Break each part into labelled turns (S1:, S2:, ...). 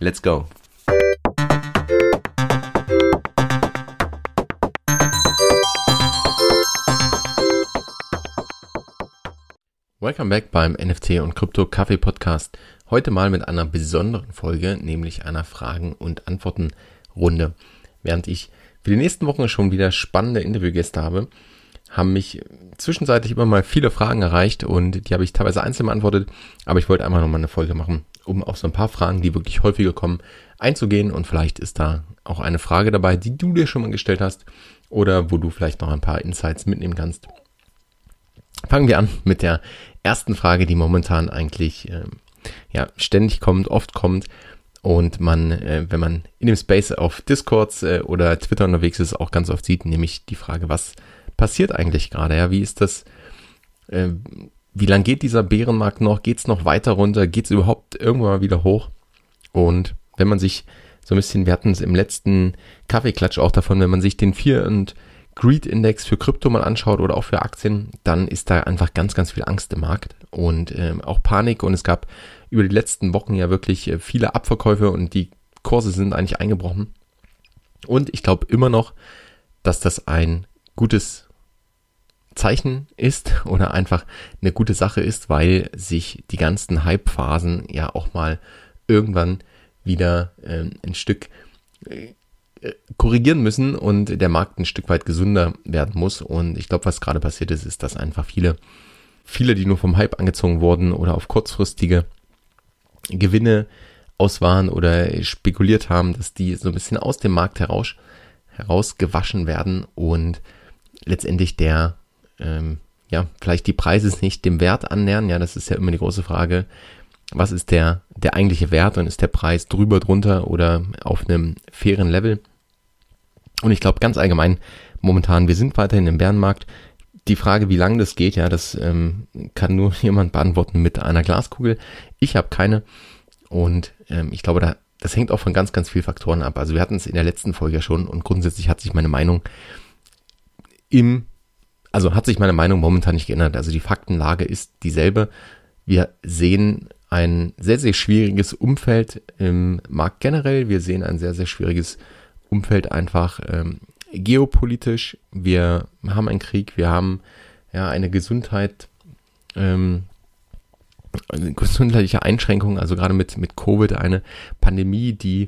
S1: Let's go. Welcome back beim NFT und Krypto Kaffee Podcast. Heute mal mit einer besonderen Folge, nämlich einer Fragen- und Antworten-Runde. Während ich für die nächsten Wochen schon wieder spannende Interviewgäste habe, haben mich zwischenzeitlich immer mal viele Fragen erreicht und die habe ich teilweise einzeln beantwortet, aber ich wollte einfach nochmal eine Folge machen, um auf so ein paar Fragen, die wirklich häufiger kommen, einzugehen und vielleicht ist da auch eine Frage dabei, die du dir schon mal gestellt hast oder wo du vielleicht noch ein paar Insights mitnehmen kannst. Fangen wir an mit der ersten Frage, die momentan eigentlich äh, ja ständig kommt, oft kommt und man, äh, wenn man in dem Space auf Discords äh, oder Twitter unterwegs ist, auch ganz oft sieht, nämlich die Frage, was passiert eigentlich gerade? Ja, wie ist das? Wie lang geht dieser Bärenmarkt noch? Geht es noch weiter runter? Geht es überhaupt irgendwann mal wieder hoch? Und wenn man sich so ein bisschen, wir hatten es im letzten Kaffeeklatsch auch davon, wenn man sich den Fear und Greed Index für Krypto mal anschaut oder auch für Aktien, dann ist da einfach ganz, ganz viel Angst im Markt und ähm, auch Panik und es gab über die letzten Wochen ja wirklich äh, viele Abverkäufe und die Kurse sind eigentlich eingebrochen. Und ich glaube immer noch, dass das ein gutes Zeichen ist oder einfach eine gute Sache ist, weil sich die ganzen Hype-Phasen ja auch mal irgendwann wieder ähm, ein Stück äh, korrigieren müssen und der Markt ein Stück weit gesünder werden muss. Und ich glaube, was gerade passiert ist, ist, dass einfach viele, viele, die nur vom Hype angezogen wurden oder auf kurzfristige Gewinne aus waren oder spekuliert haben, dass die so ein bisschen aus dem Markt heraus, herausgewaschen werden und letztendlich der ähm, ja, vielleicht die Preise nicht dem Wert annähern. Ja, das ist ja immer die große Frage. Was ist der, der eigentliche Wert und ist der Preis drüber, drunter oder auf einem fairen Level? Und ich glaube ganz allgemein, momentan, wir sind weiterhin im Bärenmarkt. Die Frage, wie lange das geht, ja, das ähm, kann nur jemand beantworten mit einer Glaskugel. Ich habe keine. Und ähm, ich glaube, da, das hängt auch von ganz, ganz vielen Faktoren ab. Also wir hatten es in der letzten Folge schon und grundsätzlich hat sich meine Meinung im also hat sich meine Meinung momentan nicht geändert. Also die Faktenlage ist dieselbe. Wir sehen ein sehr, sehr schwieriges Umfeld im Markt generell. Wir sehen ein sehr, sehr schwieriges Umfeld einfach ähm, geopolitisch. Wir haben einen Krieg, wir haben ja eine Gesundheit, ähm, eine gesundheitliche Einschränkung, also gerade mit, mit Covid, eine Pandemie, die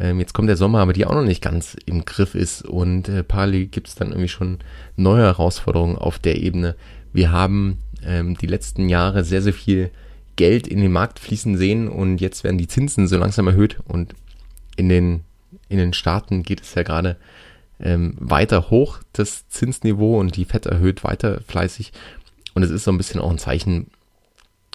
S1: ähm, jetzt kommt der Sommer, aber die auch noch nicht ganz im Griff ist. Und äh, parallel gibt es dann irgendwie schon neue Herausforderungen auf der Ebene. Wir haben ähm, die letzten Jahre sehr, sehr viel Geld in den Markt fließen sehen und jetzt werden die Zinsen so langsam erhöht. Und in den, in den Staaten geht es ja gerade ähm, weiter hoch, das Zinsniveau und die FED erhöht weiter fleißig. Und es ist so ein bisschen auch ein Zeichen,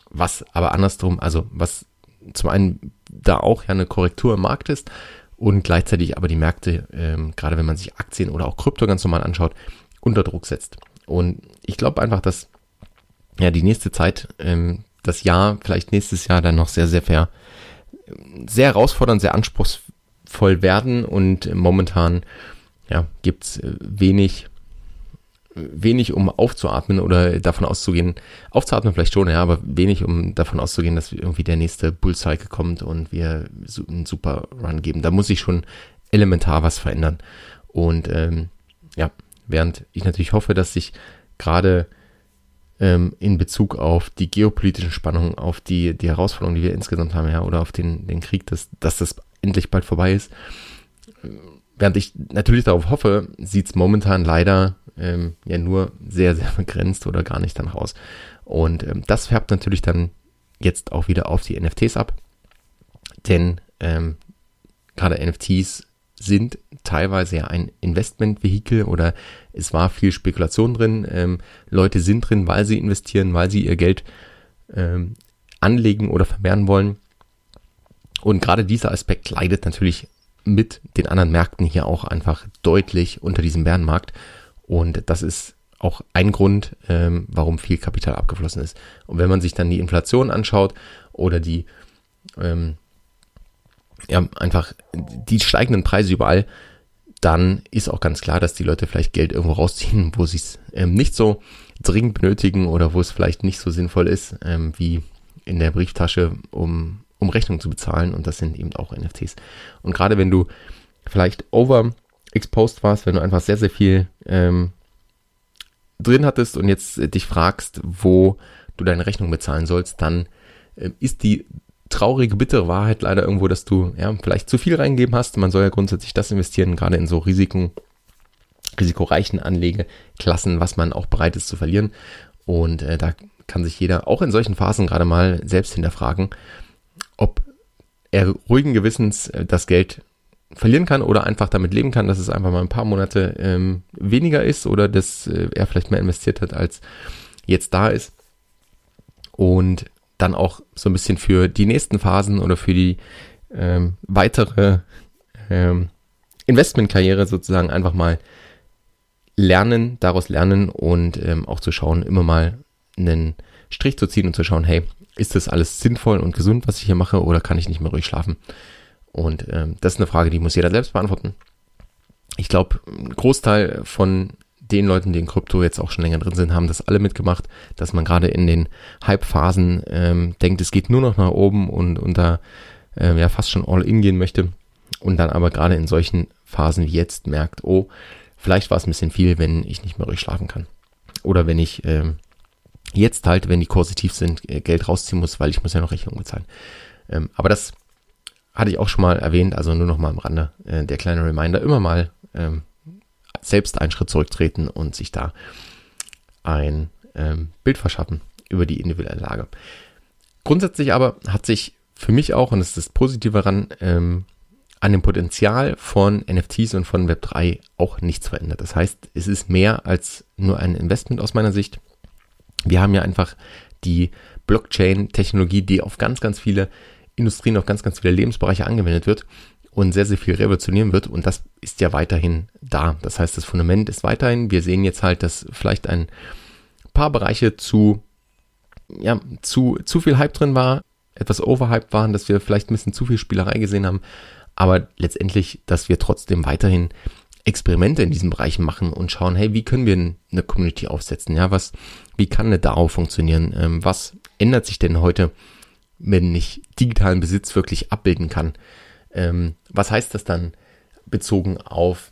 S1: was aber andersrum, also was zum einen da auch ja eine Korrektur im Markt ist und gleichzeitig aber die Märkte, ähm, gerade wenn man sich Aktien oder auch Krypto ganz normal anschaut, unter Druck setzt. Und ich glaube einfach, dass ja die nächste Zeit, ähm, das Jahr, vielleicht nächstes Jahr dann noch sehr, sehr fair, sehr herausfordernd, sehr anspruchsvoll werden und momentan ja, gibt's wenig wenig, um aufzuatmen oder davon auszugehen, aufzuatmen vielleicht schon, ja, aber wenig, um davon auszugehen, dass irgendwie der nächste Bullcycle kommt und wir einen super Run geben. Da muss sich schon elementar was verändern. Und ähm, ja, während ich natürlich hoffe, dass sich gerade ähm, in Bezug auf die geopolitischen Spannungen, auf die, die Herausforderungen, die wir insgesamt haben, ja, oder auf den, den Krieg, dass, dass das endlich bald vorbei ist. Während ich natürlich darauf hoffe, sieht es momentan leider ähm, ja nur sehr, sehr begrenzt oder gar nicht dann raus. Und ähm, das färbt natürlich dann jetzt auch wieder auf die NFTs ab. Denn ähm, gerade NFTs sind teilweise ja ein Investmentvehikel oder es war viel Spekulation drin. Ähm, Leute sind drin, weil sie investieren, weil sie ihr Geld ähm, anlegen oder vermehren wollen. Und gerade dieser Aspekt leidet natürlich mit den anderen Märkten hier auch einfach deutlich unter diesem Bärenmarkt. Und das ist auch ein Grund, ähm, warum viel Kapital abgeflossen ist. Und wenn man sich dann die Inflation anschaut oder die ähm, ja, einfach die steigenden Preise überall, dann ist auch ganz klar, dass die Leute vielleicht Geld irgendwo rausziehen, wo sie es ähm, nicht so dringend benötigen oder wo es vielleicht nicht so sinnvoll ist, ähm, wie in der Brieftasche, um, um Rechnung zu bezahlen. Und das sind eben auch NFTs. Und gerade wenn du vielleicht overexposed warst, wenn du einfach sehr, sehr viel ähm, drin hattest und jetzt äh, dich fragst, wo du deine Rechnung bezahlen sollst, dann äh, ist die traurige, bittere Wahrheit leider irgendwo, dass du ja vielleicht zu viel reingegeben hast. Man soll ja grundsätzlich das investieren, gerade in so Risiken, risikoreichen Anlegeklassen, was man auch bereit ist zu verlieren. Und äh, da kann sich jeder auch in solchen Phasen gerade mal selbst hinterfragen, ob er ruhigen Gewissens äh, das Geld verlieren kann oder einfach damit leben kann, dass es einfach mal ein paar Monate ähm, weniger ist oder dass äh, er vielleicht mehr investiert hat, als jetzt da ist. Und dann auch so ein bisschen für die nächsten Phasen oder für die ähm, weitere ähm, Investmentkarriere sozusagen einfach mal lernen, daraus lernen und ähm, auch zu schauen, immer mal einen Strich zu ziehen und zu schauen, hey, ist das alles sinnvoll und gesund, was ich hier mache, oder kann ich nicht mehr ruhig schlafen? Und ähm, das ist eine Frage, die muss jeder selbst beantworten. Ich glaube, ein Großteil von den Leuten, die in Krypto jetzt auch schon länger drin sind, haben das alle mitgemacht, dass man gerade in den Hype-Phasen ähm, denkt, es geht nur noch nach oben und, und da äh, ja fast schon all in gehen möchte und dann aber gerade in solchen Phasen wie jetzt merkt, oh, vielleicht war es ein bisschen viel, wenn ich nicht mehr ruhig schlafen kann. Oder wenn ich ähm, jetzt halt, wenn die Kurse sind, äh, Geld rausziehen muss, weil ich muss ja noch Rechnungen bezahlen. Ähm, aber das hatte ich auch schon mal erwähnt, also nur noch mal am Rande äh, der kleine Reminder, immer mal ähm, selbst einen Schritt zurücktreten und sich da ein ähm, Bild verschaffen über die individuelle Lage. Grundsätzlich aber hat sich für mich auch, und das ist das Positive daran, ähm, an dem Potenzial von NFTs und von Web3 auch nichts verändert. Das heißt, es ist mehr als nur ein Investment aus meiner Sicht. Wir haben ja einfach die Blockchain-Technologie, die auf ganz, ganz viele Industrien, auf ganz, ganz viele Lebensbereiche angewendet wird und sehr, sehr viel revolutionieren wird. Und das ist ja weiterhin da. Das heißt, das Fundament ist weiterhin. Wir sehen jetzt halt, dass vielleicht ein paar Bereiche zu, ja, zu, zu viel Hype drin war, etwas overhyped waren, dass wir vielleicht ein bisschen zu viel Spielerei gesehen haben. Aber letztendlich, dass wir trotzdem weiterhin Experimente in diesen Bereichen machen und schauen, hey, wie können wir eine Community aufsetzen? Ja, was, wie kann eine DAO funktionieren? Ähm, was ändert sich denn heute, wenn ich digitalen Besitz wirklich abbilden kann? Ähm, was heißt das dann bezogen auf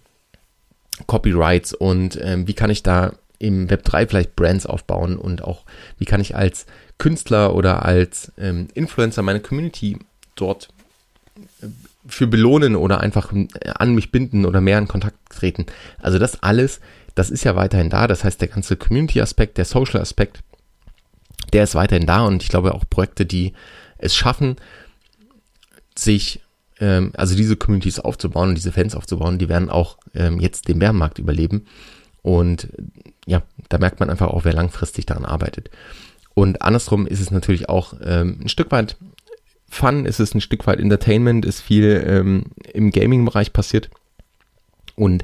S1: Copyrights und ähm, wie kann ich da im Web 3 vielleicht Brands aufbauen und auch wie kann ich als Künstler oder als ähm, Influencer meine Community dort äh, für belohnen oder einfach äh, an mich binden oder mehr in Kontakt treten. Also das alles, das ist ja weiterhin da. Das heißt, der ganze Community-Aspekt, der Social-Aspekt, der ist weiterhin da und ich glaube auch Projekte, die es schaffen, sich ähm, also diese Communities aufzubauen und diese Fans aufzubauen, die werden auch ähm, jetzt den Bärenmarkt überleben. Und ja, da merkt man einfach auch, wer langfristig daran arbeitet. Und andersrum ist es natürlich auch ähm, ein Stück weit Fun, ist es ein Stück weit Entertainment, ist viel ähm, im Gaming-Bereich passiert. Und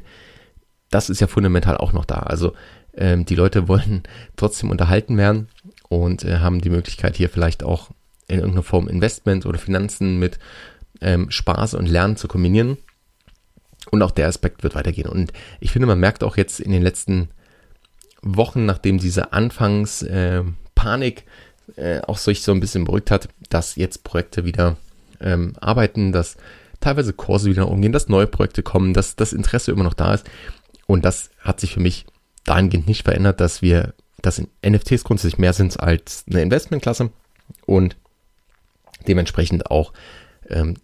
S1: das ist ja fundamental auch noch da. Also ähm, die Leute wollen trotzdem unterhalten werden und äh, haben die Möglichkeit hier vielleicht auch in irgendeiner Form Investment oder Finanzen mit ähm, Spaß und Lernen zu kombinieren. Und auch der Aspekt wird weitergehen. Und ich finde, man merkt auch jetzt in den letzten Wochen, nachdem diese Anfangspanik äh, äh, auch sich so ein bisschen beruhigt hat, dass jetzt Projekte wieder ähm, arbeiten, dass teilweise Kurse wieder umgehen, dass neue Projekte kommen, dass das Interesse immer noch da ist. Und das hat sich für mich dahingehend nicht verändert, dass wir, dass NFTs grundsätzlich mehr sind als eine Investmentklasse und dementsprechend auch ähm,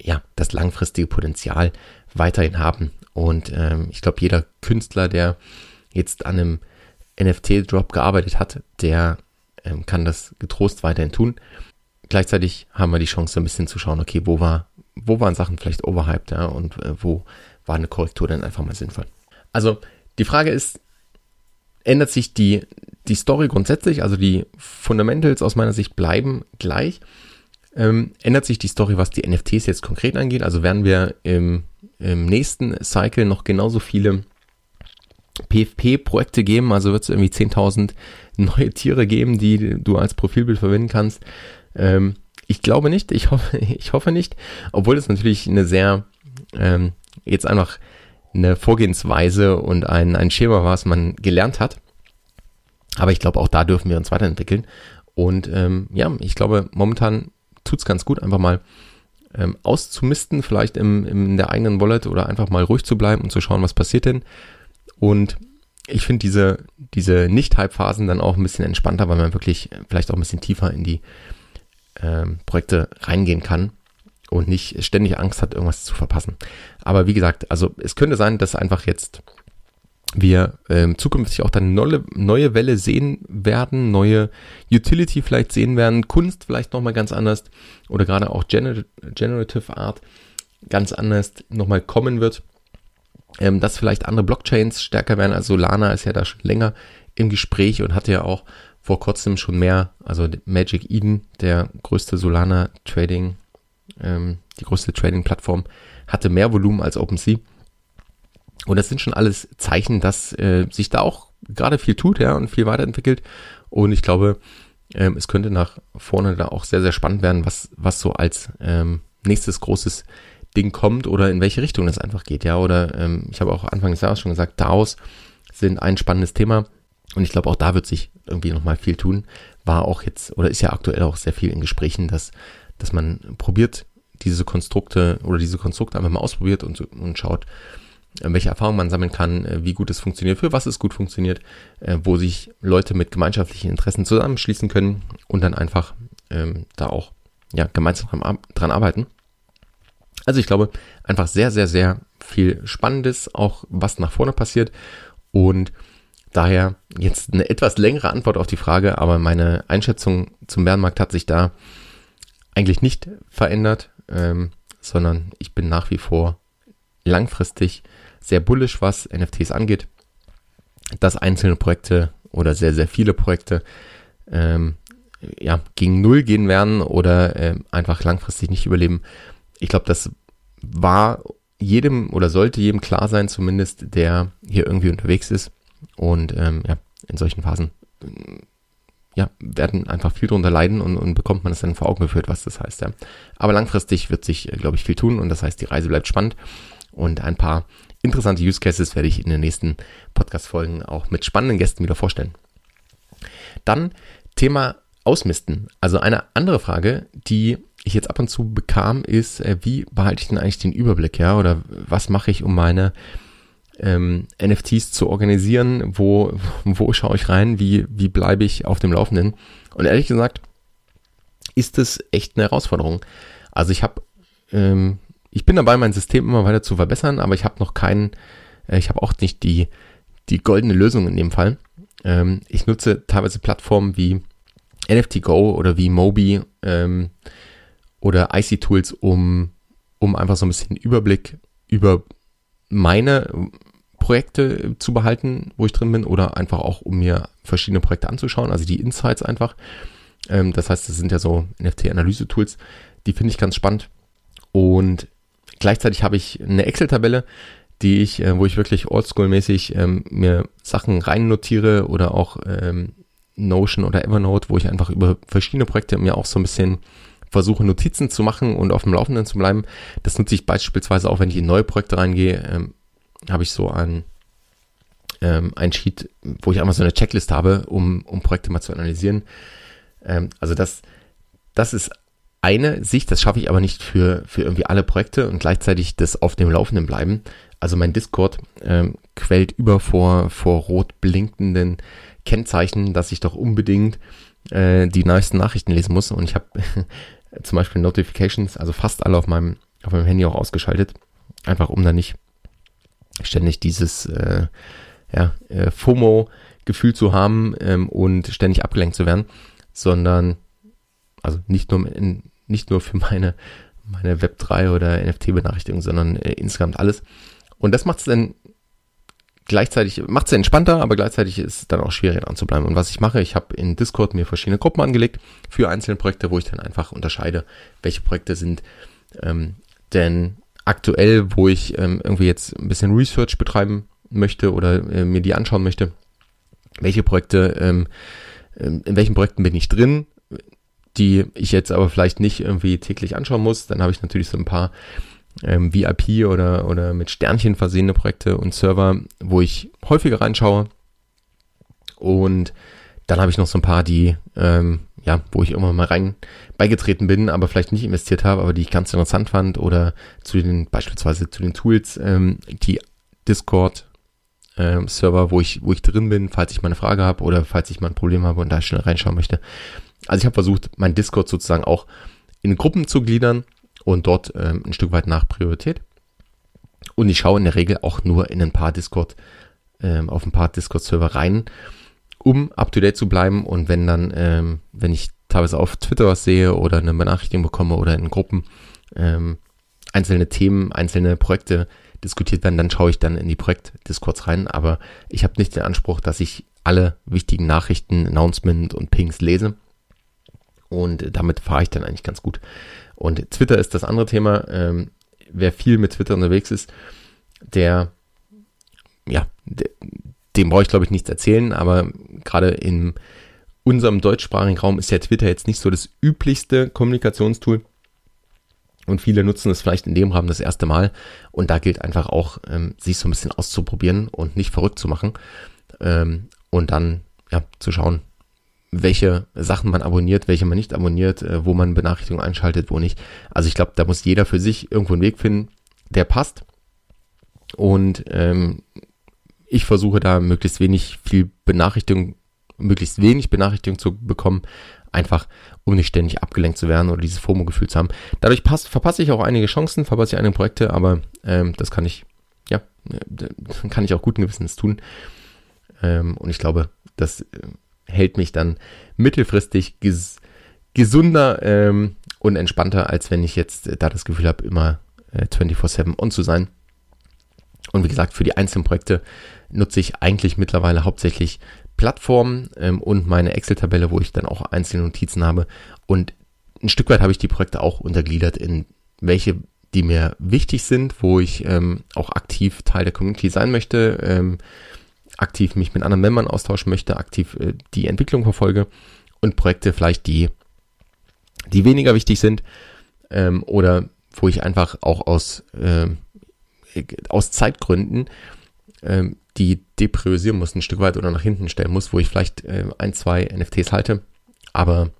S1: ja, das langfristige Potenzial weiterhin haben. Und ähm, ich glaube, jeder Künstler, der jetzt an einem NFT-Drop gearbeitet hat, der ähm, kann das getrost weiterhin tun. Gleichzeitig haben wir die Chance, ein bisschen zu schauen, okay, wo war, wo waren Sachen vielleicht overhyped, ja, und äh, wo war eine Korrektur dann einfach mal sinnvoll. Also die Frage ist, ändert sich die, die Story grundsätzlich, also die Fundamentals aus meiner Sicht bleiben gleich, ähm, ändert sich die Story, was die NFTs jetzt konkret angeht. Also werden wir im, im nächsten Cycle noch genauso viele PFP-Projekte geben. Also wird es irgendwie 10.000 neue Tiere geben, die du als Profilbild verwenden kannst. Ähm, ich glaube nicht, ich hoffe, ich hoffe nicht, obwohl es natürlich eine sehr, ähm, jetzt einfach eine Vorgehensweise und ein, ein Schema war, was man gelernt hat. Aber ich glaube, auch da dürfen wir uns weiterentwickeln. Und ähm, ja, ich glaube, momentan tut's ganz gut, einfach mal ähm, auszumisten, vielleicht im, in der eigenen Wallet oder einfach mal ruhig zu bleiben und zu schauen, was passiert denn. Und ich finde diese, diese Nicht-Hype-Phasen dann auch ein bisschen entspannter, weil man wirklich vielleicht auch ein bisschen tiefer in die ähm, Projekte reingehen kann und nicht ständig Angst hat, irgendwas zu verpassen. Aber wie gesagt, also es könnte sein, dass einfach jetzt wir ähm, zukünftig auch dann neue, neue Welle sehen werden, neue Utility vielleicht sehen werden, Kunst vielleicht nochmal ganz anders oder gerade auch Gener Generative Art ganz anders nochmal kommen wird, ähm, dass vielleicht andere Blockchains stärker werden. Also Solana ist ja da schon länger im Gespräch und hatte ja auch vor kurzem schon mehr, also Magic Eden, der größte Solana Trading, ähm, die größte Trading-Plattform, hatte mehr Volumen als OpenSea. Und das sind schon alles Zeichen, dass äh, sich da auch gerade viel tut, ja, und viel weiterentwickelt. Und ich glaube, ähm, es könnte nach vorne da auch sehr, sehr spannend werden, was, was so als ähm, nächstes großes Ding kommt oder in welche Richtung das einfach geht, ja. Oder ähm, ich habe auch Anfang des Jahres schon gesagt, DAOs sind ein spannendes Thema. Und ich glaube, auch da wird sich irgendwie nochmal viel tun. War auch jetzt oder ist ja aktuell auch sehr viel in Gesprächen, dass, dass man probiert, diese Konstrukte oder diese Konstrukte einfach mal ausprobiert und, und schaut, äh, welche Erfahrungen man sammeln kann, äh, wie gut es funktioniert, für was es gut funktioniert, äh, wo sich Leute mit gemeinschaftlichen Interessen zusammenschließen können und dann einfach ähm, da auch ja, gemeinsam dran, dran arbeiten. Also ich glaube, einfach sehr, sehr, sehr viel Spannendes, auch was nach vorne passiert. Und Daher jetzt eine etwas längere Antwort auf die Frage, aber meine Einschätzung zum Bärenmarkt hat sich da eigentlich nicht verändert, ähm, sondern ich bin nach wie vor langfristig sehr bullisch, was NFTs angeht. Dass einzelne Projekte oder sehr, sehr viele Projekte ähm, ja, gegen Null gehen werden oder äh, einfach langfristig nicht überleben. Ich glaube, das war jedem oder sollte jedem klar sein, zumindest, der hier irgendwie unterwegs ist. Und ähm, ja, in solchen Phasen ja, werden einfach viel drunter leiden und, und bekommt man es dann vor Augen geführt, was das heißt. Ja. Aber langfristig wird sich, äh, glaube ich, viel tun und das heißt, die Reise bleibt spannend und ein paar interessante Use Cases werde ich in den nächsten Podcast-Folgen auch mit spannenden Gästen wieder vorstellen. Dann Thema Ausmisten. Also eine andere Frage, die ich jetzt ab und zu bekam, ist, äh, wie behalte ich denn eigentlich den Überblick, ja, oder was mache ich, um meine ähm, NFTs zu organisieren, wo, wo schaue ich rein, wie, wie bleibe ich auf dem Laufenden. Und ehrlich gesagt, ist es echt eine Herausforderung. Also ich habe, ähm, ich bin dabei, mein System immer weiter zu verbessern, aber ich habe noch keinen, äh, ich habe auch nicht die, die goldene Lösung in dem Fall. Ähm, ich nutze teilweise Plattformen wie NFT-Go oder wie Mobi ähm, oder IC Tools, um, um einfach so ein bisschen Überblick über meine Projekte zu behalten, wo ich drin bin, oder einfach auch, um mir verschiedene Projekte anzuschauen, also die Insights einfach. Ähm, das heißt, das sind ja so NFT-Analyse-Tools, die finde ich ganz spannend. Und gleichzeitig habe ich eine Excel-Tabelle, die ich, äh, wo ich wirklich oldschool-mäßig ähm, mir Sachen rein notiere oder auch ähm, Notion oder Evernote, wo ich einfach über verschiedene Projekte mir auch so ein bisschen versuche Notizen zu machen und auf dem Laufenden zu bleiben. Das nutze ich beispielsweise auch, wenn ich in neue Projekte reingehe, ähm, habe ich so ein, ähm, ein Sheet, wo ich einfach so eine Checklist habe, um, um Projekte mal zu analysieren. Ähm, also das, das ist eine Sicht, das schaffe ich aber nicht für, für irgendwie alle Projekte und gleichzeitig das auf dem Laufenden bleiben. Also mein Discord ähm, quält über vor, vor rot blinkenden Kennzeichen, dass ich doch unbedingt äh, die neuesten Nachrichten lesen muss. Und ich habe zum Beispiel Notifications, also fast alle auf meinem, auf meinem Handy auch ausgeschaltet. Einfach um da nicht ständig dieses äh, ja, äh, FOMO-Gefühl zu haben ähm, und ständig abgelenkt zu werden, sondern also nicht nur in, nicht nur für meine meine Web3 oder NFT-Benachrichtigung, sondern äh, insgesamt alles. Und das macht es dann gleichzeitig macht es entspannter, aber gleichzeitig ist es dann auch schwierig dran zu bleiben. Und was ich mache, ich habe in Discord mir verschiedene Gruppen angelegt für einzelne Projekte, wo ich dann einfach unterscheide, welche Projekte sind ähm, denn aktuell, wo ich ähm, irgendwie jetzt ein bisschen Research betreiben möchte oder äh, mir die anschauen möchte, welche Projekte, ähm, ähm in welchen Projekten bin ich drin, die ich jetzt aber vielleicht nicht irgendwie täglich anschauen muss. Dann habe ich natürlich so ein paar ähm, VIP oder, oder mit Sternchen versehene Projekte und Server, wo ich häufiger reinschaue. Und dann habe ich noch so ein paar, die, ähm, ja, wo ich irgendwann mal rein beigetreten bin, aber vielleicht nicht investiert habe, aber die ich ganz interessant fand oder zu den, beispielsweise zu den Tools, ähm, die Discord ähm, Server, wo ich, wo ich drin bin, falls ich mal eine Frage habe oder falls ich mal ein Problem habe und da schnell reinschauen möchte. Also ich habe versucht, mein Discord sozusagen auch in Gruppen zu gliedern und dort ähm, ein Stück weit nach Priorität. Und ich schaue in der Regel auch nur in ein paar Discord, ähm, auf ein paar Discord-Server rein, um up to date zu bleiben. Und wenn dann, ähm, wenn ich teilweise auf Twitter was sehe oder eine Benachrichtigung bekomme oder in Gruppen ähm, einzelne Themen, einzelne Projekte diskutiert werden, dann schaue ich dann in die Projekt-Discords rein. Aber ich habe nicht den Anspruch, dass ich alle wichtigen Nachrichten, Announcement und Pings lese. Und damit fahre ich dann eigentlich ganz gut. Und Twitter ist das andere Thema. Ähm, wer viel mit Twitter unterwegs ist, der, ja, der, dem brauche ich glaube ich nichts erzählen, aber gerade in unserem deutschsprachigen Raum ist ja Twitter jetzt nicht so das üblichste Kommunikationstool. Und viele nutzen es vielleicht in dem Rahmen das erste Mal. Und da gilt einfach auch, ähm, sich so ein bisschen auszuprobieren und nicht verrückt zu machen. Ähm, und dann ja, zu schauen, welche Sachen man abonniert, welche man nicht abonniert, äh, wo man Benachrichtigungen einschaltet, wo nicht. Also ich glaube, da muss jeder für sich irgendwo einen Weg finden, der passt. Und ähm, ich versuche da möglichst wenig viel Benachrichtigung, möglichst wenig Benachrichtigung zu bekommen, einfach um nicht ständig abgelenkt zu werden oder dieses FOMO-Gefühl zu haben. Dadurch passt, verpasse ich auch einige Chancen, verpasse ich einige Projekte, aber ähm, das kann ich, ja, äh, kann ich auch guten Gewissens tun. Ähm, und ich glaube, das äh, hält mich dann mittelfristig ges gesunder ähm, und entspannter, als wenn ich jetzt äh, da das Gefühl habe, immer äh, 24-7 on zu sein. Und wie gesagt, für die einzelnen Projekte nutze ich eigentlich mittlerweile hauptsächlich Plattformen ähm, und meine Excel-Tabelle, wo ich dann auch einzelne Notizen habe. Und ein Stück weit habe ich die Projekte auch untergliedert in welche, die mir wichtig sind, wo ich ähm, auch aktiv Teil der Community sein möchte. Ähm, aktiv mich mit anderen Membern austauschen möchte, aktiv äh, die Entwicklung verfolge und Projekte vielleicht, die, die weniger wichtig sind ähm, oder wo ich einfach auch aus, äh, aus Zeitgründen ähm, die depriorisieren muss, ein Stück weit oder nach hinten stellen muss, wo ich vielleicht äh, ein, zwei NFTs halte, aber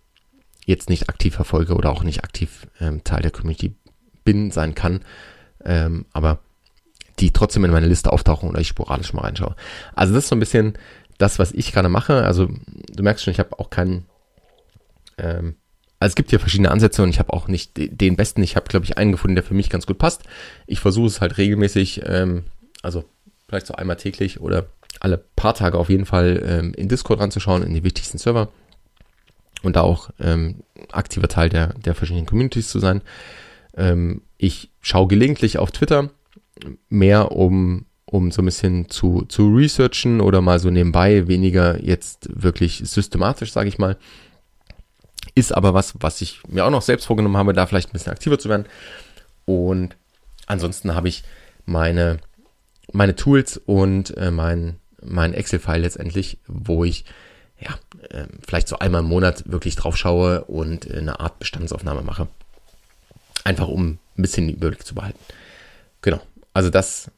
S1: jetzt nicht aktiv verfolge oder auch nicht aktiv ähm, Teil der Community bin, sein kann. Ähm, aber die trotzdem in meine Liste auftauchen oder ich sporadisch mal reinschaue. Also das ist so ein bisschen das, was ich gerade mache. Also du merkst schon, ich habe auch keinen. Ähm, also es gibt hier verschiedene Ansätze und ich habe auch nicht den besten. Ich habe, glaube ich, einen gefunden, der für mich ganz gut passt. Ich versuche es halt regelmäßig, ähm, also vielleicht so einmal täglich oder alle paar Tage auf jeden Fall ähm, in Discord ranzuschauen, in die wichtigsten Server und da auch ähm, aktiver Teil der, der verschiedenen Communities zu sein. Ähm, ich schaue gelegentlich auf Twitter, mehr um, um so ein bisschen zu, zu researchen oder mal so nebenbei, weniger jetzt wirklich systematisch, sage ich mal. Ist aber was, was ich mir auch noch selbst vorgenommen habe, da vielleicht ein bisschen aktiver zu werden. Und ansonsten habe ich meine, meine Tools und äh, mein, mein Excel-File letztendlich, wo ich ja, äh, vielleicht so einmal im Monat wirklich drauf schaue und äh, eine Art Bestandsaufnahme mache. Einfach um ein bisschen den Überblick zu behalten. Genau. Also das,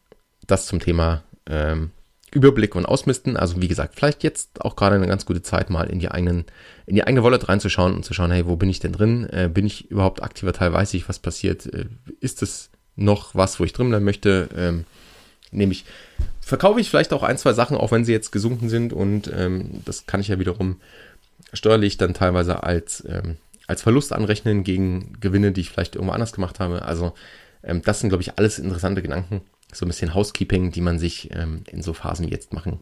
S1: das zum Thema ähm, Überblick und Ausmisten. Also wie gesagt, vielleicht jetzt auch gerade eine ganz gute Zeit, mal in die eigenen, in die eigene Wallet reinzuschauen und zu schauen, hey, wo bin ich denn drin? Äh, bin ich überhaupt aktiver Teil? Weiß ich, was passiert? Äh, ist es noch was, wo ich drin bleiben möchte? Ähm, nämlich verkaufe ich vielleicht auch ein, zwei Sachen, auch wenn sie jetzt gesunken sind und ähm, das kann ich ja wiederum steuerlich dann teilweise als, ähm, als Verlust anrechnen gegen Gewinne, die ich vielleicht irgendwo anders gemacht habe. Also ähm, das sind, glaube ich, alles interessante Gedanken. So ein bisschen Housekeeping, die man sich ähm, in so Phasen jetzt machen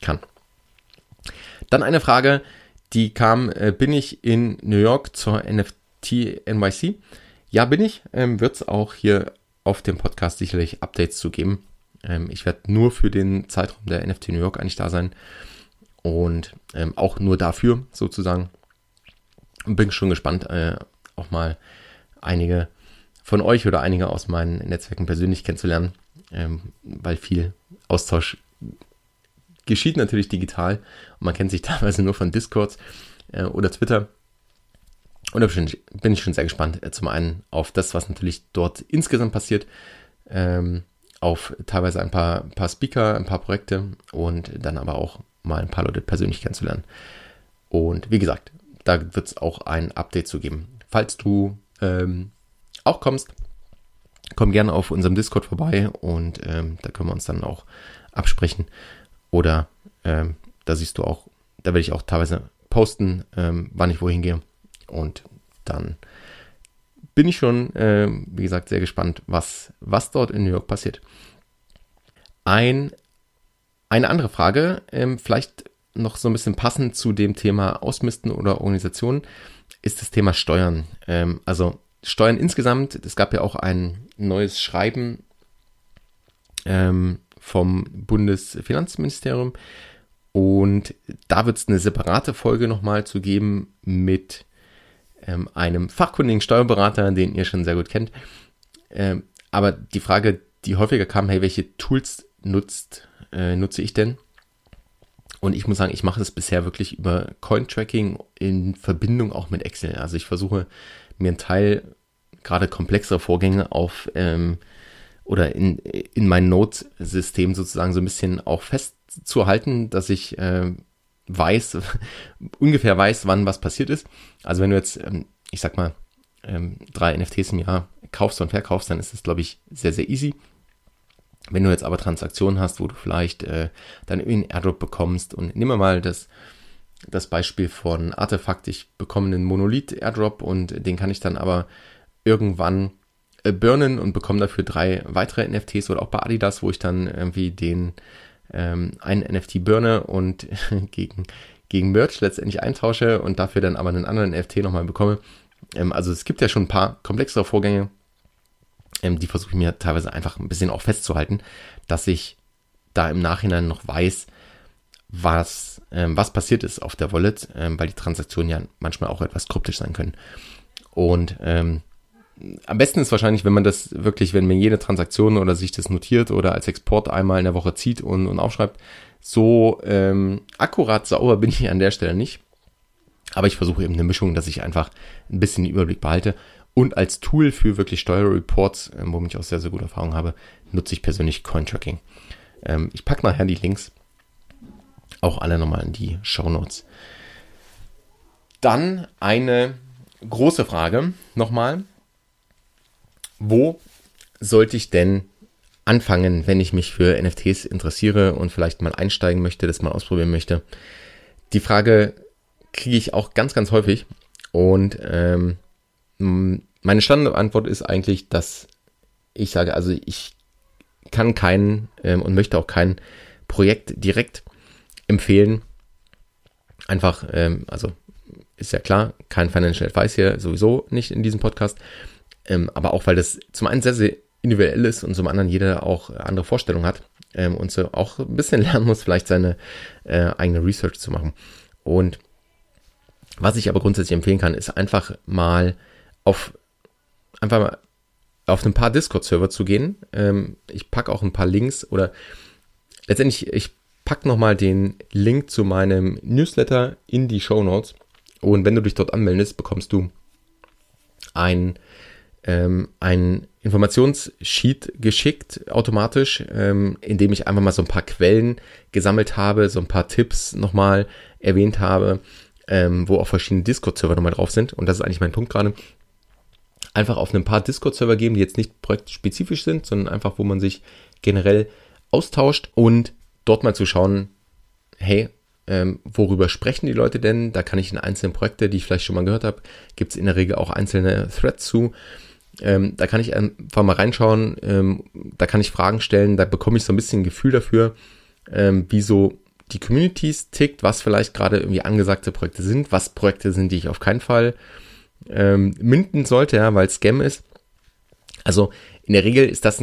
S1: kann. Dann eine Frage, die kam, äh, bin ich in New York zur NFT NYC? Ja, bin ich. Ähm, Wird es auch hier auf dem Podcast sicherlich Updates zu geben. Ähm, ich werde nur für den Zeitraum der NFT New York eigentlich da sein und ähm, auch nur dafür sozusagen. Und bin schon gespannt, äh, auch mal einige von euch oder einige aus meinen Netzwerken persönlich kennenzulernen, ähm, weil viel Austausch geschieht natürlich digital und man kennt sich teilweise nur von Discords äh, oder Twitter. Und da bin ich schon sehr gespannt. Äh, zum einen auf das, was natürlich dort insgesamt passiert, ähm, auf teilweise ein paar, paar Speaker, ein paar Projekte und dann aber auch mal ein paar Leute persönlich kennenzulernen. Und wie gesagt, da wird es auch ein Update zu geben. Falls du ähm, auch kommst, komm gerne auf unserem Discord vorbei und ähm, da können wir uns dann auch absprechen. Oder ähm, da siehst du auch, da werde ich auch teilweise posten, ähm, wann ich wohin gehe. Und dann bin ich schon, äh, wie gesagt, sehr gespannt, was, was dort in New York passiert. Ein, eine andere Frage, ähm, vielleicht noch so ein bisschen passend zu dem Thema Ausmisten oder Organisation, ist das Thema Steuern. Ähm, also Steuern insgesamt, es gab ja auch ein neues Schreiben ähm, vom Bundesfinanzministerium und da wird es eine separate Folge nochmal zu geben mit ähm, einem fachkundigen Steuerberater, den ihr schon sehr gut kennt. Ähm, aber die Frage, die häufiger kam, hey, welche Tools nutzt, äh, nutze ich denn? Und ich muss sagen, ich mache das bisher wirklich über Coin-Tracking in Verbindung auch mit Excel. Also ich versuche mir einen Teil gerade komplexere Vorgänge auf ähm, oder in, in mein Node-System sozusagen so ein bisschen auch festzuhalten, dass ich äh, weiß, ungefähr weiß, wann was passiert ist. Also wenn du jetzt, ähm, ich sag mal, ähm, drei NFTs im Jahr kaufst und verkaufst, dann ist das, glaube ich, sehr, sehr easy. Wenn du jetzt aber Transaktionen hast, wo du vielleicht äh, dann irgendwie einen Airdrop bekommst und nimm mal das, das Beispiel von Artefakt, ich bekomme einen Monolith-Airdrop und den kann ich dann aber irgendwann äh, burnen und bekomme dafür drei weitere NFTs oder auch bei Adidas, wo ich dann irgendwie den ähm, einen NFT burne und gegen, gegen Merch letztendlich eintausche und dafür dann aber einen anderen NFT nochmal bekomme. Ähm, also es gibt ja schon ein paar komplexere Vorgänge, ähm, die versuche ich mir teilweise einfach ein bisschen auch festzuhalten, dass ich da im Nachhinein noch weiß, was, ähm, was passiert ist auf der Wallet, ähm, weil die Transaktionen ja manchmal auch etwas kryptisch sein können. Und ähm, am besten ist wahrscheinlich, wenn man das wirklich, wenn man jede Transaktion oder sich das notiert oder als Export einmal in der Woche zieht und, und aufschreibt. So ähm, akkurat sauber bin ich an der Stelle nicht. Aber ich versuche eben eine Mischung, dass ich einfach ein bisschen den Überblick behalte und als Tool für wirklich Steuerreports, äh, womit ich auch sehr, sehr gute Erfahrungen habe, nutze ich persönlich Cointracking. Ähm, ich packe nachher die Links auch alle nochmal in die Show Notes. Dann eine große Frage nochmal. Wo sollte ich denn anfangen, wenn ich mich für NFTs interessiere und vielleicht mal einsteigen möchte, das mal ausprobieren möchte? Die Frage kriege ich auch ganz, ganz häufig und ähm, meine Standardantwort ist eigentlich, dass ich sage, also ich kann kein ähm, und möchte auch kein Projekt direkt empfehlen. Einfach, ähm, also ist ja klar, kein Financial Advice hier sowieso nicht in diesem Podcast. Ähm, aber auch, weil das zum einen sehr, sehr individuell ist und zum anderen jeder auch andere Vorstellungen hat ähm, und so auch ein bisschen lernen muss, vielleicht seine äh, eigene Research zu machen. Und was ich aber grundsätzlich empfehlen kann, ist einfach mal auf einfach mal auf ein paar Discord-Server zu gehen. Ähm, ich packe auch ein paar Links oder letztendlich, ich packe nochmal den Link zu meinem Newsletter in die Show Notes. Und wenn du dich dort anmeldest, bekommst du ein, ähm, ein Informationssheet geschickt automatisch, ähm, in dem ich einfach mal so ein paar Quellen gesammelt habe, so ein paar Tipps nochmal erwähnt habe, ähm, wo auch verschiedene Discord-Server nochmal drauf sind. Und das ist eigentlich mein Punkt gerade einfach auf ein paar Discord-Server geben, die jetzt nicht projektspezifisch sind, sondern einfach, wo man sich generell austauscht und dort mal zu schauen, hey, ähm, worüber sprechen die Leute denn? Da kann ich in einzelnen Projekte, die ich vielleicht schon mal gehört habe, gibt es in der Regel auch einzelne Threads zu. Ähm, da kann ich einfach mal reinschauen, ähm, da kann ich Fragen stellen, da bekomme ich so ein bisschen ein Gefühl dafür, ähm, wie die Communities tickt, was vielleicht gerade irgendwie angesagte Projekte sind, was Projekte sind, die ich auf keinen Fall ähm, minden sollte, ja, weil Scam ist. Also in der Regel ist das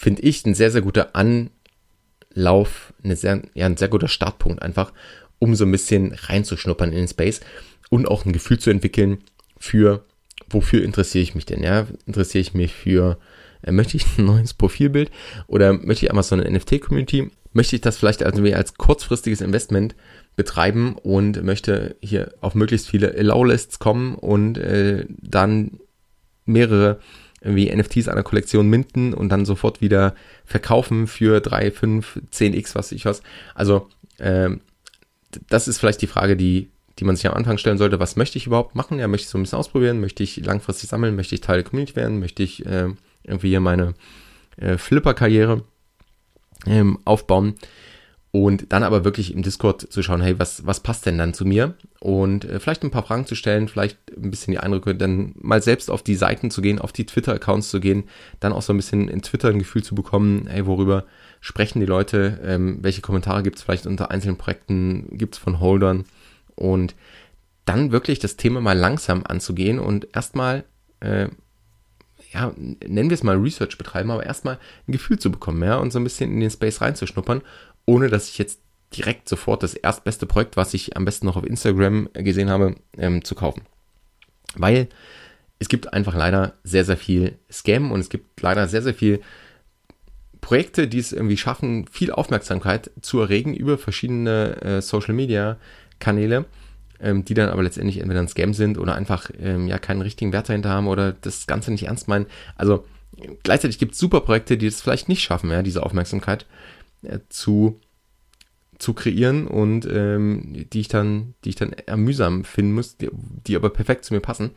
S1: finde ich, ein sehr, sehr guter Anlauf, eine sehr, ja, ein sehr guter Startpunkt einfach, um so ein bisschen reinzuschnuppern in den Space und auch ein Gefühl zu entwickeln für, wofür interessiere ich mich denn? Ja, interessiere ich mich für, äh, möchte ich ein neues Profilbild oder möchte ich einfach so eine NFT-Community? Möchte ich das vielleicht also als kurzfristiges Investment betreiben und möchte hier auf möglichst viele Allow-Lists kommen und äh, dann mehrere irgendwie NFTs einer Kollektion minten und dann sofort wieder verkaufen für 3, 5, 10x, was ich was. Also äh, das ist vielleicht die Frage, die, die man sich am Anfang stellen sollte. Was möchte ich überhaupt machen? Ja, möchte ich so ein bisschen ausprobieren? Möchte ich langfristig sammeln? Möchte ich Teil der Community werden? Möchte ich äh, irgendwie hier meine äh, Flipper-Karriere ähm, aufbauen? Und dann aber wirklich im Discord zu schauen, hey, was, was passt denn dann zu mir? Und äh, vielleicht ein paar Fragen zu stellen, vielleicht ein bisschen die Eindrücke, dann mal selbst auf die Seiten zu gehen, auf die Twitter-Accounts zu gehen, dann auch so ein bisschen in Twitter ein Gefühl zu bekommen, hey, worüber sprechen die Leute, ähm, welche Kommentare gibt es vielleicht unter einzelnen Projekten, gibt es von Holdern? Und dann wirklich das Thema mal langsam anzugehen und erstmal, äh, ja, nennen wir es mal Research betreiben, aber erstmal ein Gefühl zu bekommen, ja, und so ein bisschen in den Space reinzuschnuppern ohne dass ich jetzt direkt sofort das erstbeste Projekt, was ich am besten noch auf Instagram gesehen habe, ähm, zu kaufen. Weil es gibt einfach leider sehr, sehr viel Scam und es gibt leider sehr, sehr viel Projekte, die es irgendwie schaffen, viel Aufmerksamkeit zu erregen über verschiedene äh, Social Media Kanäle, ähm, die dann aber letztendlich entweder ein Scam sind oder einfach ähm, ja keinen richtigen Wert dahinter haben oder das Ganze nicht ernst meinen. Also gleichzeitig gibt es super Projekte, die es vielleicht nicht schaffen, ja, diese Aufmerksamkeit zu zu kreieren und ähm, die ich dann, die ich dann mühsam finden muss, die, die, aber perfekt zu mir passen.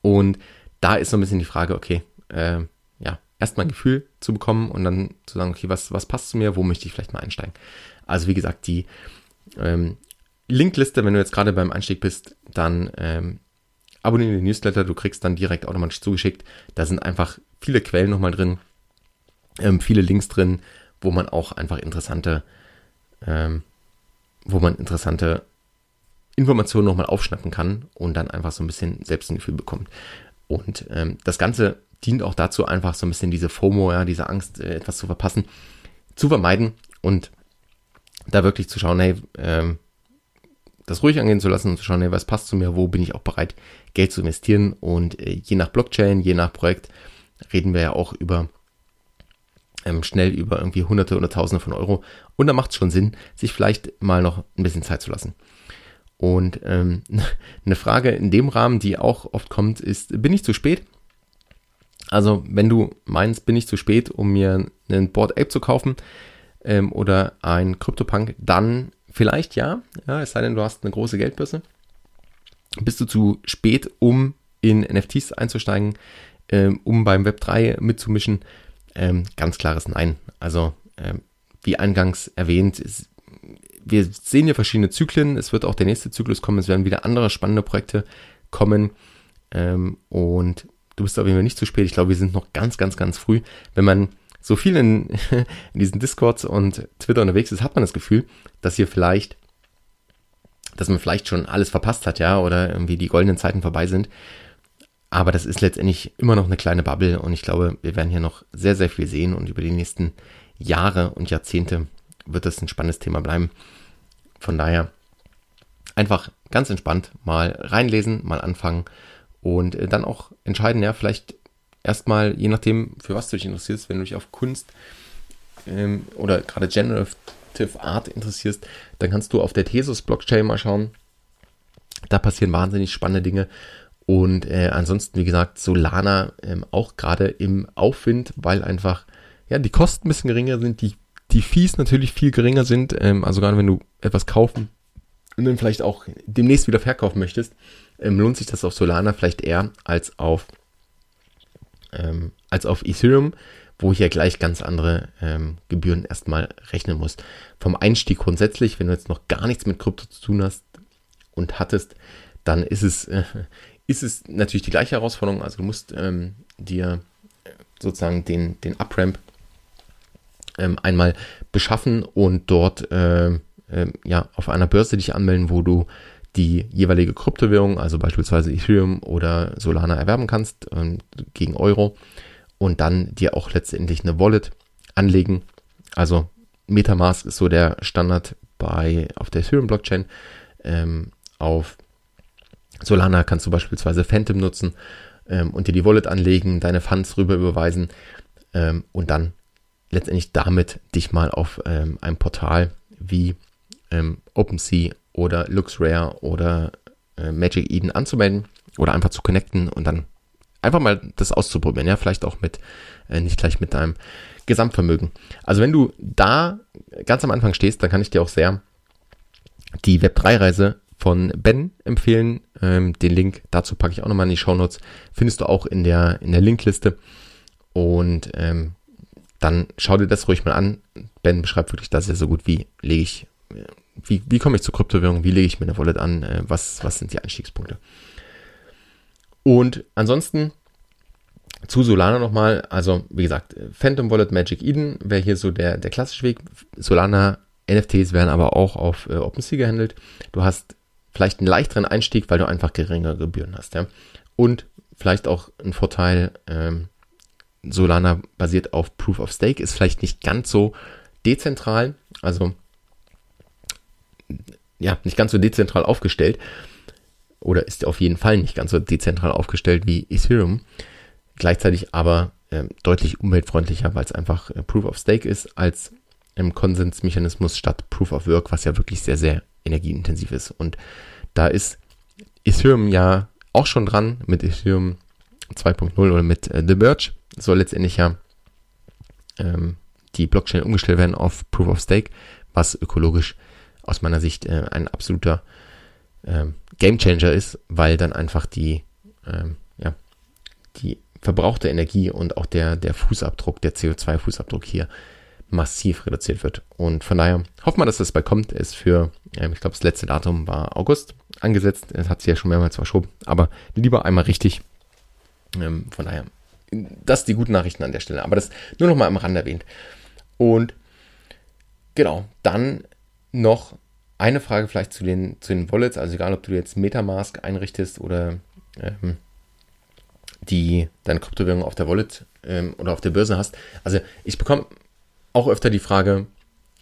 S1: Und da ist so ein bisschen die Frage, okay, äh, ja, erstmal ein Gefühl zu bekommen und dann zu sagen, okay, was, was passt zu mir, wo möchte ich vielleicht mal einsteigen. Also wie gesagt, die ähm, Linkliste, wenn du jetzt gerade beim Einstieg bist, dann ähm, abonniere den Newsletter, du kriegst dann direkt automatisch zugeschickt. Da sind einfach viele Quellen nochmal drin, ähm, viele Links drin, wo man auch einfach interessante, ähm, wo man interessante Informationen nochmal aufschnappen kann und dann einfach so ein bisschen selbst ein Gefühl bekommt. Und ähm, das Ganze dient auch dazu, einfach so ein bisschen diese FOMO, ja, diese Angst, äh, etwas zu verpassen, zu vermeiden und da wirklich zu schauen, hey, ähm, das ruhig angehen zu lassen und zu schauen, hey, was passt zu mir, wo bin ich auch bereit, Geld zu investieren. Und äh, je nach Blockchain, je nach Projekt, reden wir ja auch über ähm, schnell über irgendwie Hunderte oder Tausende von Euro. Und da macht es schon Sinn, sich vielleicht mal noch ein bisschen Zeit zu lassen. Und ähm, eine Frage in dem Rahmen, die auch oft kommt, ist, bin ich zu spät? Also, wenn du meinst, bin ich zu spät, um mir einen Board Ape zu kaufen ähm, oder ein CryptoPunk, dann vielleicht ja. ja. Es sei denn, du hast eine große Geldbörse. Bist du zu spät, um in NFTs einzusteigen, ähm, um beim Web 3 mitzumischen? Ähm, ganz klares Nein. Also, ähm, wie eingangs erwähnt, ist, wir sehen hier verschiedene Zyklen. Es wird auch der nächste Zyklus kommen. Es werden wieder andere spannende Projekte kommen. Ähm, und du bist auf jeden Fall nicht zu spät. Ich glaube, wir sind noch ganz, ganz, ganz früh. Wenn man so viel in, in diesen Discords und Twitter unterwegs ist, hat man das Gefühl, dass hier vielleicht, dass man vielleicht schon alles verpasst hat, ja, oder irgendwie die goldenen Zeiten vorbei sind. Aber das ist letztendlich immer noch eine kleine Bubble und ich glaube, wir werden hier noch sehr, sehr viel sehen und über die nächsten Jahre und Jahrzehnte wird das ein spannendes Thema bleiben. Von daher einfach ganz entspannt mal reinlesen, mal anfangen und äh, dann auch entscheiden, ja, vielleicht erstmal, je nachdem, für was du dich interessierst, wenn du dich auf Kunst ähm, oder gerade Generative Art interessierst, dann kannst du auf der Thesis Blockchain mal schauen. Da passieren wahnsinnig spannende Dinge und äh, ansonsten, wie gesagt, Solana ähm, auch gerade im Aufwind, weil einfach ja die Kosten ein bisschen geringer sind, die, die Fees natürlich viel geringer sind. Ähm, also gerade wenn du etwas kaufen und dann vielleicht auch demnächst wieder verkaufen möchtest, ähm, lohnt sich das auf Solana vielleicht eher als auf, ähm, als auf Ethereum, wo ich ja gleich ganz andere ähm, Gebühren erstmal rechnen muss. Vom Einstieg grundsätzlich, wenn du jetzt noch gar nichts mit Krypto zu tun hast und hattest, dann ist es äh, ist es natürlich die gleiche Herausforderung. Also du musst ähm, dir sozusagen den, den Upramp ähm, einmal beschaffen und dort äh, äh, ja auf einer Börse dich anmelden, wo du die jeweilige Kryptowährung, also beispielsweise Ethereum oder Solana erwerben kannst ähm, gegen Euro. und dann dir auch letztendlich eine Wallet anlegen. Also Metamask ist so der Standard bei auf der Ethereum Blockchain. Ähm, auf Solana kannst du beispielsweise Phantom nutzen ähm, und dir die Wallet anlegen, deine Funds rüber überweisen ähm, und dann letztendlich damit dich mal auf ähm, einem Portal wie ähm, OpenSea oder LuxRare oder äh, Magic Eden anzumelden oder einfach zu connecten und dann einfach mal das auszuprobieren, ja, vielleicht auch mit, äh, nicht gleich mit deinem Gesamtvermögen. Also wenn du da ganz am Anfang stehst, dann kann ich dir auch sehr die Web3-Reise von Ben empfehlen. Ähm, den Link dazu packe ich auch nochmal in die Show Notes. Findest du auch in der, in der Linkliste. Und ähm, dann schau dir das ruhig mal an. Ben beschreibt wirklich das ja so gut, wie lege ich, wie, wie komme ich zur Kryptowährung, wie lege ich mir eine Wallet an, äh, was, was sind die Einstiegspunkte. Und ansonsten zu Solana nochmal, also wie gesagt, Phantom Wallet Magic Eden wäre hier so der, der klassische Weg. Solana NFTs werden aber auch auf äh, OpenSea gehandelt. Du hast vielleicht einen leichteren Einstieg, weil du einfach geringere Gebühren hast. Ja? Und vielleicht auch ein Vorteil, ähm, Solana basiert auf Proof of Stake, ist vielleicht nicht ganz so dezentral, also ja, nicht ganz so dezentral aufgestellt oder ist auf jeden Fall nicht ganz so dezentral aufgestellt wie Ethereum. Gleichzeitig aber äh, deutlich umweltfreundlicher, weil es einfach äh, Proof of Stake ist als ähm, Konsensmechanismus statt Proof of Work, was ja wirklich sehr, sehr energieintensiv ist. Und da ist Ethereum ja auch schon dran mit Ethereum 2.0 oder mit äh, The Merge. Soll letztendlich ja ähm, die Blockchain umgestellt werden auf Proof of Stake, was ökologisch aus meiner Sicht äh, ein absoluter ähm, Gamechanger ist, weil dann einfach die, ähm, ja, die verbrauchte Energie und auch der, der Fußabdruck, der CO2-Fußabdruck hier massiv reduziert wird. Und von daher hoffen wir, dass das bald kommt. Ist für, ähm, ich glaube, das letzte Datum war August angesetzt. Es hat sich ja schon mehrmals verschoben, aber lieber einmal richtig. Ähm, von daher, das die guten Nachrichten an der Stelle. Aber das nur noch mal am Rand erwähnt. Und genau, dann noch eine Frage vielleicht zu den, zu den Wallets, also egal ob du jetzt Metamask einrichtest oder ähm, die deine Kryptowährung auf der Wallet ähm, oder auf der Börse hast. Also ich bekomme auch öfter die Frage,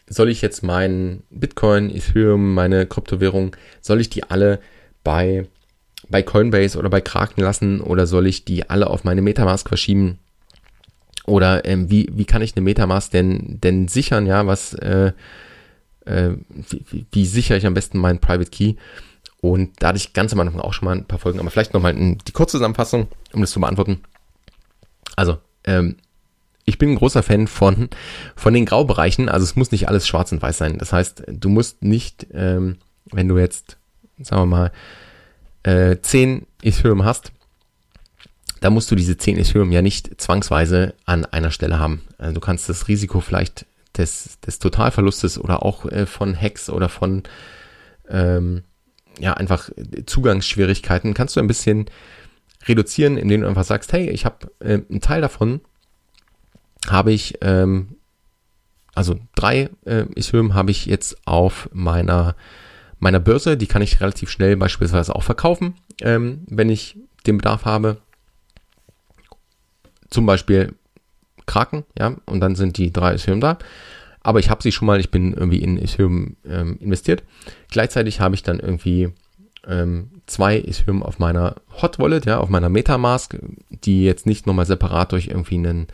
S1: soll ich jetzt meinen Bitcoin, Ethereum, meine Kryptowährung, soll ich die alle bei, bei Coinbase oder bei Kraken lassen oder soll ich die alle auf meine Metamask verschieben? Oder ähm, wie, wie kann ich eine Metamask denn, denn sichern, ja, was äh, äh, wie, wie sichere ich am besten meinen Private Key. Und da hatte ich ganz am Anfang auch schon mal ein paar Folgen, aber vielleicht nochmal die Kurzzusammenfassung, um das zu beantworten. Also, ähm, ich bin ein großer Fan von, von den Graubereichen. Also es muss nicht alles schwarz und weiß sein. Das heißt, du musst nicht, ähm, wenn du jetzt, sagen wir mal, äh, 10 Ethereum hast, da musst du diese 10 Ethereum ja nicht zwangsweise an einer Stelle haben. Also du kannst das Risiko vielleicht des, des Totalverlustes oder auch äh, von Hacks oder von ähm, ja einfach Zugangsschwierigkeiten kannst du ein bisschen reduzieren, indem du einfach sagst, hey, ich habe äh, einen Teil davon habe ich ähm, also drei äh, Ethereum habe ich jetzt auf meiner meiner Börse, die kann ich relativ schnell beispielsweise auch verkaufen, ähm, wenn ich den Bedarf habe. Zum Beispiel Kraken, ja, und dann sind die drei Ethereum da. Aber ich habe sie schon mal, ich bin irgendwie in Ethereum ähm, investiert. Gleichzeitig habe ich dann irgendwie ähm, zwei Ethereum auf meiner Hot Wallet, ja, auf meiner Metamask, die jetzt nicht nochmal separat durch irgendwie einen,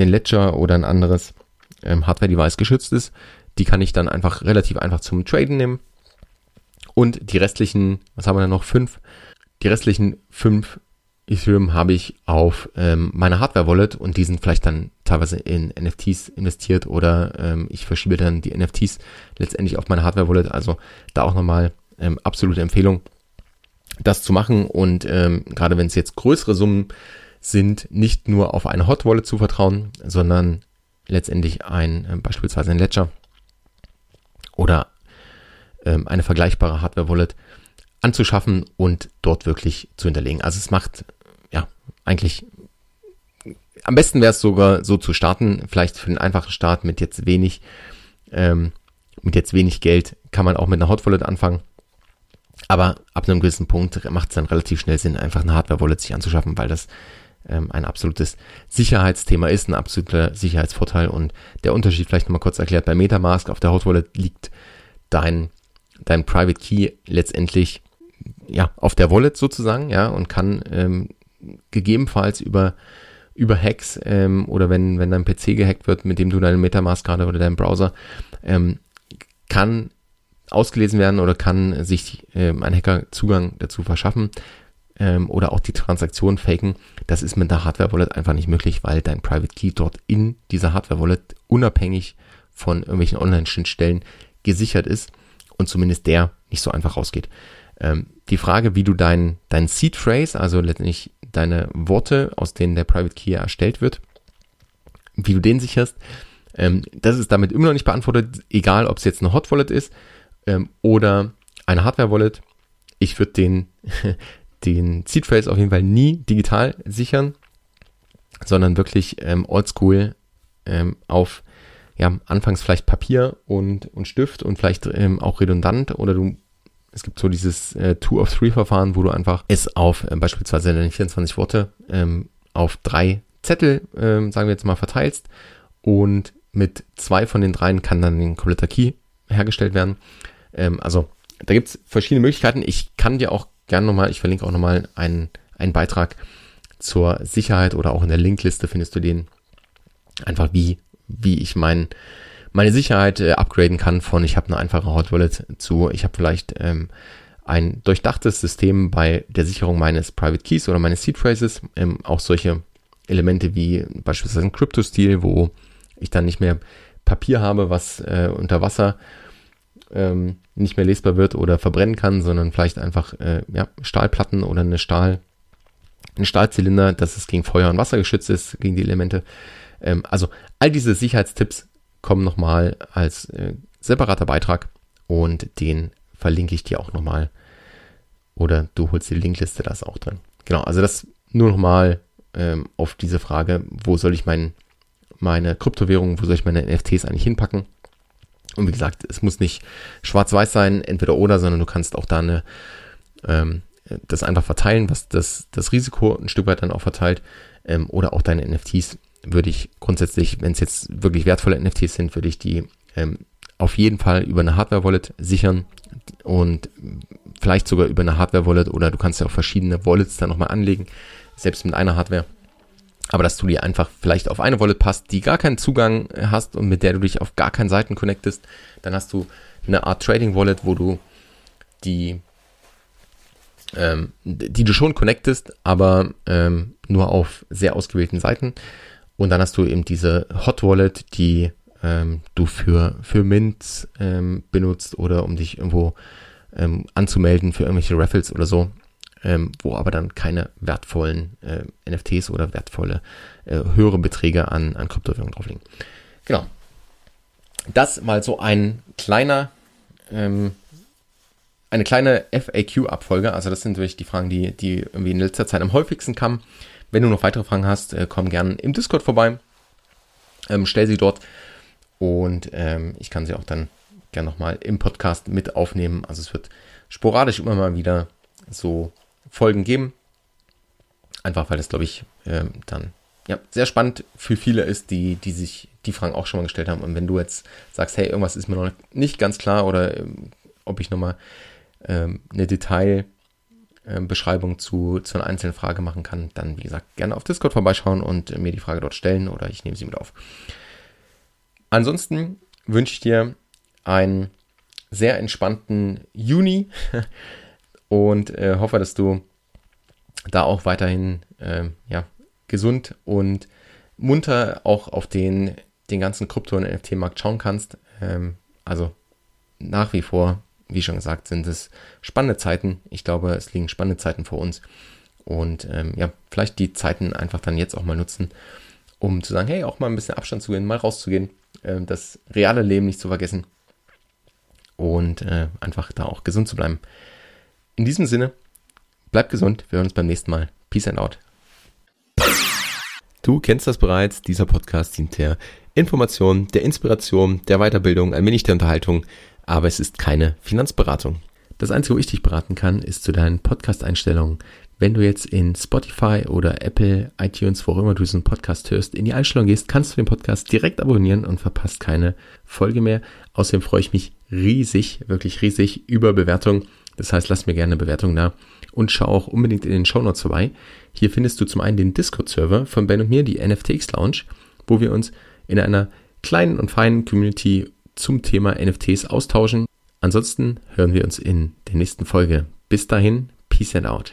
S1: einen Ledger oder ein anderes ähm, Hardware-Device geschützt ist. Die kann ich dann einfach relativ einfach zum Traden nehmen. Und die restlichen, was haben wir da noch? Fünf. Die restlichen fünf Ethereum habe ich auf ähm, meine Hardware-Wallet und die sind vielleicht dann teilweise in NFTs investiert oder ähm, ich verschiebe dann die NFTs letztendlich auf meine Hardware-Wallet. Also da auch nochmal ähm, absolute Empfehlung, das zu machen. Und ähm, gerade wenn es jetzt größere Summen sind, nicht nur auf eine Hot Wallet zu vertrauen, sondern letztendlich ein äh, beispielsweise ein Ledger oder ähm, eine vergleichbare Hardware-Wallet anzuschaffen und dort wirklich zu hinterlegen. Also es macht eigentlich am besten wäre es sogar so zu starten, vielleicht für den einfachen Start mit jetzt wenig, ähm, mit jetzt wenig Geld kann man auch mit einer Hot Wallet anfangen. Aber ab einem gewissen Punkt macht es dann relativ schnell Sinn, einfach eine Hardware Wallet sich anzuschaffen, weil das ähm, ein absolutes Sicherheitsthema ist, ein absoluter Sicherheitsvorteil. Und der Unterschied vielleicht nochmal kurz erklärt, bei Metamask auf der Hot Wallet liegt dein, dein Private Key letztendlich ja, auf der Wallet sozusagen, ja, und kann ähm, gegebenenfalls über über Hacks ähm, oder wenn, wenn dein PC gehackt wird, mit dem du deinen Metamask gerade oder deinen Browser, ähm, kann ausgelesen werden oder kann sich ähm, ein Hacker Zugang dazu verschaffen ähm, oder auch die Transaktion faken. Das ist mit der Hardware-Wallet einfach nicht möglich, weil dein Private Key dort in dieser Hardware-Wallet unabhängig von irgendwelchen Online-Schnittstellen gesichert ist und zumindest der nicht so einfach rausgeht. Ähm, die Frage, wie du dein, dein Seed Phrase, also letztendlich deine Worte, aus denen der Private Key erstellt wird, wie du den sicherst. Ähm, das ist damit immer noch nicht beantwortet, egal ob es jetzt eine Hot Wallet ist ähm, oder eine Hardware Wallet. Ich würde den, den Seed Phrase auf jeden Fall nie digital sichern, sondern wirklich ähm, oldschool ähm, auf ja, anfangs vielleicht Papier und, und Stift und vielleicht ähm, auch redundant oder du es gibt so dieses äh, Two-of-Three-Verfahren, wo du einfach es auf äh, beispielsweise deine 24 Worte ähm, auf drei Zettel, ähm, sagen wir jetzt mal, verteilst und mit zwei von den dreien kann dann ein kompletter Key hergestellt werden. Ähm, also da gibt es verschiedene Möglichkeiten. Ich kann dir auch gerne nochmal, ich verlinke auch nochmal einen, einen Beitrag zur Sicherheit oder auch in der Linkliste findest du den einfach wie, wie ich meinen meine Sicherheit äh, upgraden kann von ich habe eine einfache Hot Wallet zu ich habe vielleicht ähm, ein durchdachtes System bei der Sicherung meines Private Keys oder meines Seed Phrases. Ähm, auch solche Elemente wie beispielsweise ein Crypto-Stil, wo ich dann nicht mehr Papier habe, was äh, unter Wasser ähm, nicht mehr lesbar wird oder verbrennen kann, sondern vielleicht einfach äh, ja, Stahlplatten oder eine Stahl, ein Stahlzylinder, dass es gegen Feuer und Wasser geschützt ist, gegen die Elemente. Ähm, also all diese Sicherheitstipps kommen nochmal als äh, separater Beitrag und den verlinke ich dir auch nochmal. Oder du holst die Linkliste, da ist auch drin. Genau, also das nur nochmal ähm, auf diese Frage, wo soll ich mein, meine Kryptowährung, wo soll ich meine NFTs eigentlich hinpacken? Und wie gesagt, es muss nicht schwarz-weiß sein, entweder oder, sondern du kannst auch da eine, ähm, das einfach verteilen, was das, das Risiko ein Stück weit dann auch verteilt, ähm, oder auch deine NFTs würde ich grundsätzlich, wenn es jetzt wirklich wertvolle NFTs sind, würde ich die ähm, auf jeden Fall über eine Hardware-Wallet sichern und vielleicht sogar über eine Hardware-Wallet oder du kannst ja auch verschiedene Wallets dann nochmal anlegen, selbst mit einer Hardware. Aber dass du dir einfach vielleicht auf eine Wallet passt, die gar keinen Zugang hast und mit der du dich auf gar keinen Seiten connectest, dann hast du eine Art Trading-Wallet, wo du die ähm, die du schon connectest, aber ähm, nur auf sehr ausgewählten Seiten. Und dann hast du eben diese Hot Wallet, die ähm, du für, für Mint ähm, benutzt oder um dich irgendwo ähm, anzumelden für irgendwelche Raffles oder so, ähm, wo aber dann keine wertvollen äh, NFTs oder wertvolle äh, höhere Beträge an, an Kryptowährungen drauf liegen. Genau. Das mal so ein kleiner, ähm, eine kleine FAQ-Abfolge. Also das sind wirklich die Fragen, die, die irgendwie in letzter Zeit am häufigsten kamen. Wenn du noch weitere Fragen hast, äh, komm gerne im Discord vorbei. Ähm, stell sie dort und ähm, ich kann sie auch dann gerne nochmal im Podcast mit aufnehmen. Also es wird sporadisch immer mal wieder so Folgen geben. Einfach weil das, glaube ich, ähm, dann ja, sehr spannend für viele ist, die, die sich die Fragen auch schon mal gestellt haben. Und wenn du jetzt sagst, hey, irgendwas ist mir noch nicht ganz klar oder ähm, ob ich nochmal ähm, eine Detail- äh, Beschreibung zu, zu einer einzelnen Frage machen kann, dann wie gesagt gerne auf Discord vorbeischauen und mir die Frage dort stellen oder ich nehme sie mit auf. Ansonsten wünsche ich dir einen sehr entspannten Juni und äh, hoffe, dass du da auch weiterhin äh, ja, gesund und munter auch auf den, den ganzen Krypto- und NFT-Markt schauen kannst. Ähm, also nach wie vor wie schon gesagt, sind es spannende Zeiten. Ich glaube, es liegen spannende Zeiten vor uns. Und ähm, ja, vielleicht die Zeiten einfach dann jetzt auch mal nutzen, um zu sagen, hey, auch mal ein bisschen Abstand zu gehen, mal rauszugehen, äh, das reale Leben nicht zu vergessen und äh, einfach da auch gesund zu bleiben. In diesem Sinne, bleib gesund, wir hören uns beim nächsten Mal. Peace and out. Du kennst das bereits, dieser Podcast dient der Information, der Inspiration, der Weiterbildung, ein wenig der Unterhaltung aber es ist keine Finanzberatung. Das Einzige, wo ich dich beraten kann, ist zu deinen Podcast-Einstellungen, wenn du jetzt in Spotify oder Apple, iTunes, wo auch immer du diesen Podcast hörst, in die Einstellung gehst, kannst du den Podcast direkt abonnieren und verpasst keine Folge mehr. Außerdem freue ich mich riesig, wirklich riesig über Bewertungen. Das heißt, lass mir gerne eine Bewertung da und schau auch unbedingt in den Show Notes vorbei. Hier findest du zum einen den Discord-Server von Ben und mir, die NFTX Lounge, wo wir uns in einer kleinen und feinen Community zum Thema NFTs austauschen. Ansonsten hören wir uns in der nächsten Folge. Bis dahin, Peace and out.